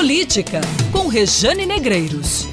Política, com Rejane Negreiros.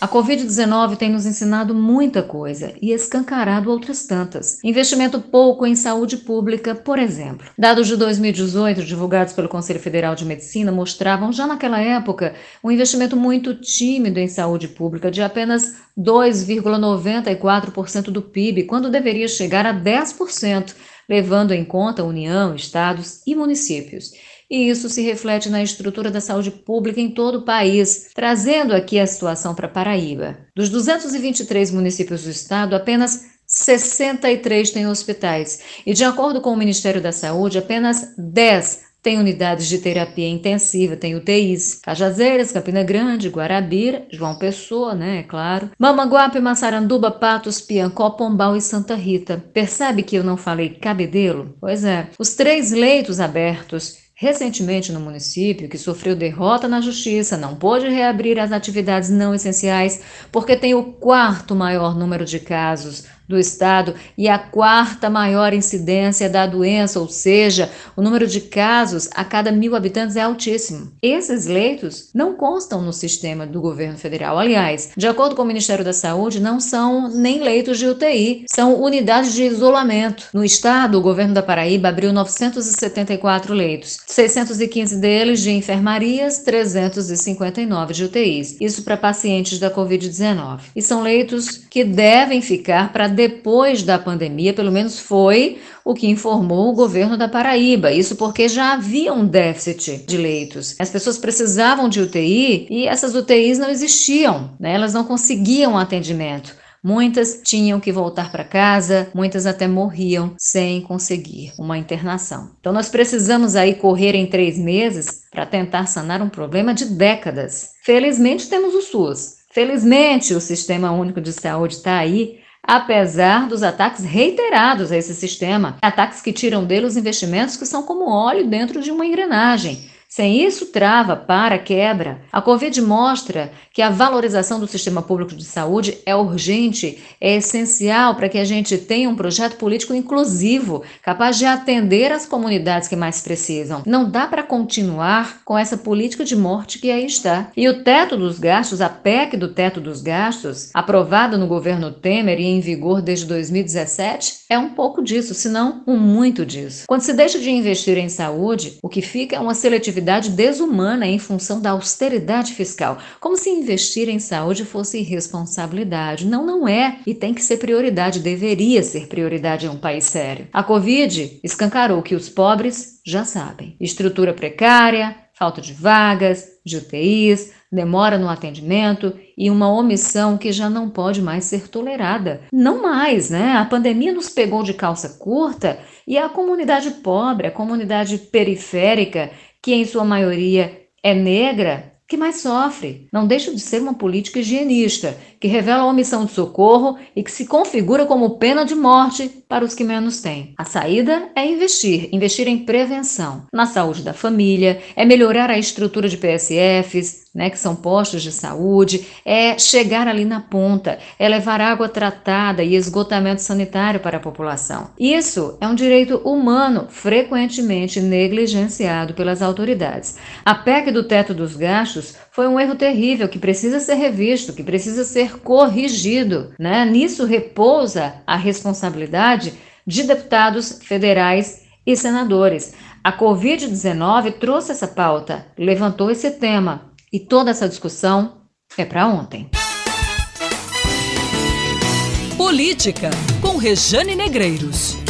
A Covid-19 tem nos ensinado muita coisa e escancarado outras tantas. Investimento pouco em saúde pública, por exemplo. Dados de 2018, divulgados pelo Conselho Federal de Medicina, mostravam já naquela época um investimento muito tímido em saúde pública, de apenas 2,94% do PIB, quando deveria chegar a 10%, levando em conta União, estados e municípios e isso se reflete na estrutura da saúde pública em todo o país, trazendo aqui a situação para Paraíba. Dos 223 municípios do estado, apenas 63 têm hospitais, e de acordo com o Ministério da Saúde, apenas 10 tem unidades de terapia intensiva, tem UTIs. Cajazeiras, Campina Grande, Guarabira, João Pessoa, né, é claro. Mamanguape, Massaranduba, Patos, Piancó, Pombal e Santa Rita. Percebe que eu não falei cabedelo? Pois é. Os três leitos abertos recentemente no município, que sofreu derrota na justiça, não pôde reabrir as atividades não essenciais porque tem o quarto maior número de casos do estado e a quarta maior incidência da doença, ou seja, o número de casos a cada mil habitantes é altíssimo. Esses leitos não constam no sistema do governo federal. Aliás, de acordo com o Ministério da Saúde, não são nem leitos de UTI, são unidades de isolamento. No estado, o governo da Paraíba abriu 974 leitos, 615 deles de enfermarias, 359 de UTIs. Isso para pacientes da Covid-19. E são leitos que devem ficar para depois da pandemia, pelo menos foi o que informou o governo da Paraíba. Isso porque já havia um déficit de leitos. As pessoas precisavam de UTI e essas UTIs não existiam, né? elas não conseguiam atendimento. Muitas tinham que voltar para casa, muitas até morriam sem conseguir uma internação. Então, nós precisamos aí correr em três meses para tentar sanar um problema de décadas. Felizmente, temos o SUS. Felizmente, o Sistema Único de Saúde está aí apesar dos ataques reiterados a esse sistema, ataques que tiram dele os investimentos que são como óleo dentro de uma engrenagem. Sem isso, trava, para, quebra. A Covid mostra que a valorização do sistema público de saúde é urgente, é essencial para que a gente tenha um projeto político inclusivo, capaz de atender as comunidades que mais precisam. Não dá para continuar com essa política de morte que aí está. E o teto dos gastos, a PEC do teto dos gastos, aprovada no governo Temer e em vigor desde 2017, é um pouco disso, se não um muito disso. Quando se deixa de investir em saúde, o que fica é uma seletividade atividade desumana em função da austeridade fiscal, como se investir em saúde fosse irresponsabilidade. Não, não é e tem que ser prioridade, deveria ser prioridade em um país sério. A Covid escancarou que os pobres já sabem: estrutura precária, falta de vagas, de UTIs, demora no atendimento e uma omissão que já não pode mais ser tolerada. Não mais, né? A pandemia nos pegou de calça curta e a comunidade pobre, a comunidade periférica que em sua maioria é negra, que mais sofre. Não deixa de ser uma política higienista, que revela a omissão de socorro e que se configura como pena de morte para os que menos têm. A saída é investir, investir em prevenção, na saúde da família, é melhorar a estrutura de PSFs, né, que são postos de saúde, é chegar ali na ponta, é levar água tratada e esgotamento sanitário para a população. Isso é um direito humano frequentemente negligenciado pelas autoridades. A PEC do teto dos gastos foi um erro terrível que precisa ser revisto, que precisa ser corrigido. Né? Nisso repousa a responsabilidade de deputados federais e senadores. A Covid-19 trouxe essa pauta, levantou esse tema, e toda essa discussão é para ontem. Política com Rejane Negreiros.